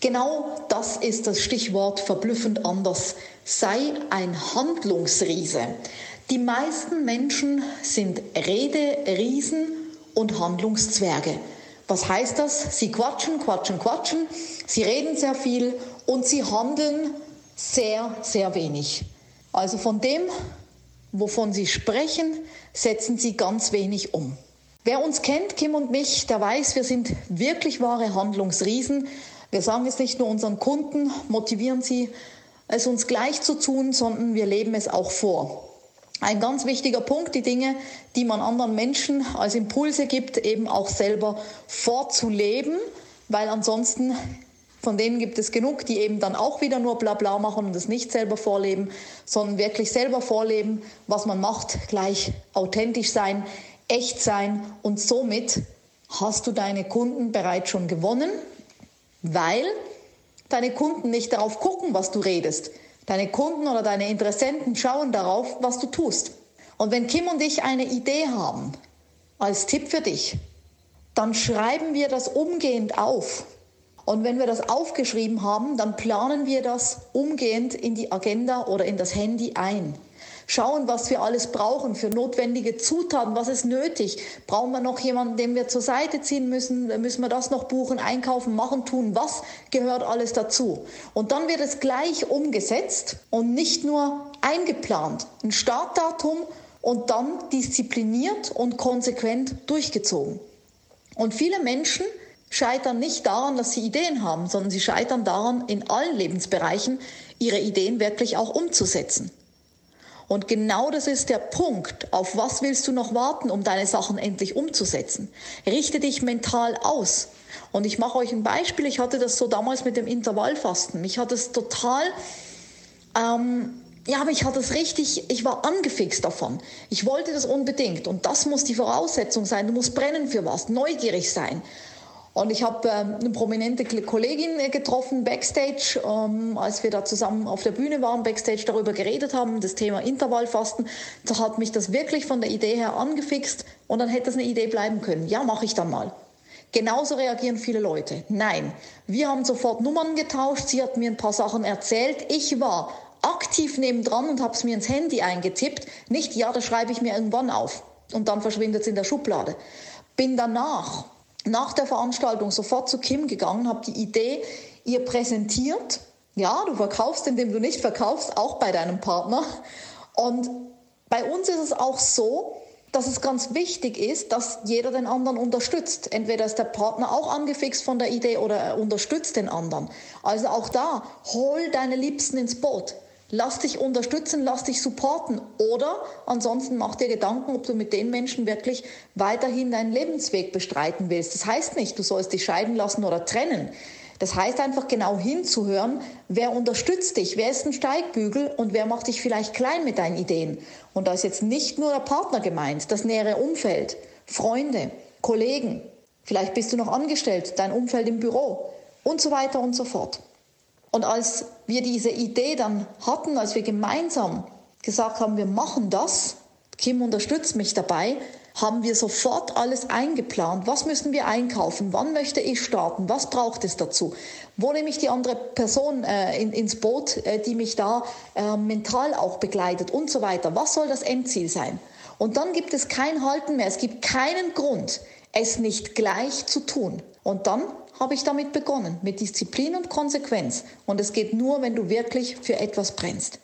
Genau das ist das Stichwort verblüffend anders. Sei ein Handlungsriese. Die meisten Menschen sind Rederiesen und Handlungszwerge. Was heißt das? Sie quatschen, quatschen, quatschen, sie reden sehr viel und sie handeln sehr, sehr wenig. Also von dem, wovon sie sprechen, setzen sie ganz wenig um. Wer uns kennt, Kim und mich, der weiß, wir sind wirklich wahre Handlungsriesen. Wir sagen es nicht nur unseren Kunden, motivieren sie, es uns gleich zu tun, sondern wir leben es auch vor. Ein ganz wichtiger Punkt, die Dinge, die man anderen Menschen als Impulse gibt, eben auch selber vorzuleben, weil ansonsten von denen gibt es genug, die eben dann auch wieder nur Blabla machen und es nicht selber vorleben, sondern wirklich selber vorleben, was man macht, gleich authentisch sein, echt sein und somit hast du deine Kunden bereits schon gewonnen, weil deine Kunden nicht darauf gucken, was du redest. Deine Kunden oder deine Interessenten schauen darauf, was du tust. Und wenn Kim und ich eine Idee haben, als Tipp für dich, dann schreiben wir das umgehend auf. Und wenn wir das aufgeschrieben haben, dann planen wir das umgehend in die Agenda oder in das Handy ein schauen, was wir alles brauchen für notwendige Zutaten, was ist nötig. Brauchen wir noch jemanden, den wir zur Seite ziehen müssen? Müssen wir das noch buchen, einkaufen, machen, tun? Was gehört alles dazu? Und dann wird es gleich umgesetzt und nicht nur eingeplant. Ein Startdatum und dann diszipliniert und konsequent durchgezogen. Und viele Menschen scheitern nicht daran, dass sie Ideen haben, sondern sie scheitern daran, in allen Lebensbereichen ihre Ideen wirklich auch umzusetzen. Und genau das ist der Punkt. Auf was willst du noch warten, um deine Sachen endlich umzusetzen? Richte dich mental aus. Und ich mache euch ein Beispiel. Ich hatte das so damals mit dem Intervallfasten. Mich hat es total, ähm, ja, mich hat es richtig, ich war angefixt davon. Ich wollte das unbedingt. Und das muss die Voraussetzung sein. Du musst brennen für was, neugierig sein. Und ich habe ähm, eine prominente Kollegin äh, getroffen, backstage, ähm, als wir da zusammen auf der Bühne waren, backstage darüber geredet haben, das Thema Intervallfasten. Da hat mich das wirklich von der Idee her angefixt und dann hätte es eine Idee bleiben können. Ja, mache ich dann mal. Genauso reagieren viele Leute. Nein, wir haben sofort Nummern getauscht, sie hat mir ein paar Sachen erzählt. Ich war aktiv nebendran und habe es mir ins Handy eingetippt. Nicht, ja, das schreibe ich mir irgendwann auf und dann verschwindet es in der Schublade. Bin danach nach der Veranstaltung sofort zu Kim gegangen, habe die Idee ihr präsentiert. Ja, du verkaufst, indem du nicht verkaufst, auch bei deinem Partner. Und bei uns ist es auch so, dass es ganz wichtig ist, dass jeder den anderen unterstützt. Entweder ist der Partner auch angefixt von der Idee oder er unterstützt den anderen. Also auch da, hol deine Liebsten ins Boot. Lass dich unterstützen, lass dich supporten. Oder ansonsten mach dir Gedanken, ob du mit den Menschen wirklich weiterhin deinen Lebensweg bestreiten willst. Das heißt nicht, du sollst dich scheiden lassen oder trennen. Das heißt einfach genau hinzuhören, wer unterstützt dich, wer ist ein Steigbügel und wer macht dich vielleicht klein mit deinen Ideen. Und da ist jetzt nicht nur der Partner gemeint, das nähere Umfeld, Freunde, Kollegen, vielleicht bist du noch angestellt, dein Umfeld im Büro und so weiter und so fort. Und als wir diese Idee dann hatten, als wir gemeinsam gesagt haben, wir machen das, Kim unterstützt mich dabei, haben wir sofort alles eingeplant. Was müssen wir einkaufen? Wann möchte ich starten? Was braucht es dazu? Wo nehme ich die andere Person äh, in, ins Boot, äh, die mich da äh, mental auch begleitet und so weiter? Was soll das Endziel sein? Und dann gibt es kein Halten mehr. Es gibt keinen Grund, es nicht gleich zu tun. Und dann habe ich damit begonnen, mit Disziplin und Konsequenz. Und es geht nur, wenn du wirklich für etwas brennst.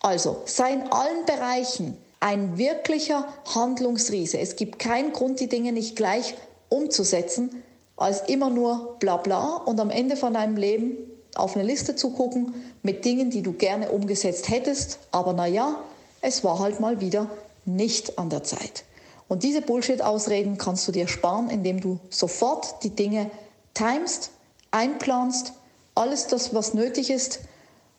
Also sei in allen Bereichen ein wirklicher Handlungsriese. Es gibt keinen Grund, die Dinge nicht gleich umzusetzen, als immer nur bla bla und am Ende von deinem Leben auf eine Liste zu gucken mit Dingen, die du gerne umgesetzt hättest, aber naja, es war halt mal wieder nicht an der Zeit. Und diese Bullshit-Ausreden kannst du dir sparen, indem du sofort die Dinge timest, einplanst, alles das, was nötig ist,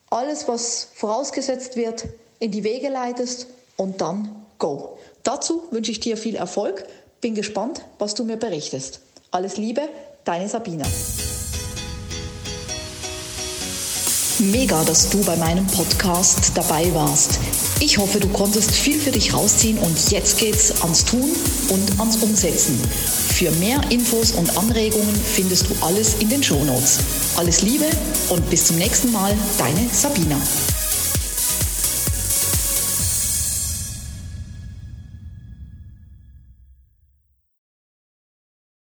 alles, was vorausgesetzt wird, in die Wege leitest und dann go. Dazu wünsche ich dir viel Erfolg. Bin gespannt, was du mir berichtest. Alles Liebe, deine Sabina. Mega, dass du bei meinem Podcast dabei warst. Ich hoffe, du konntest viel für dich rausziehen und jetzt geht's ans Tun und ans Umsetzen. Für mehr Infos und Anregungen findest du alles in den Shownotes. Alles Liebe und bis zum nächsten Mal, deine Sabina.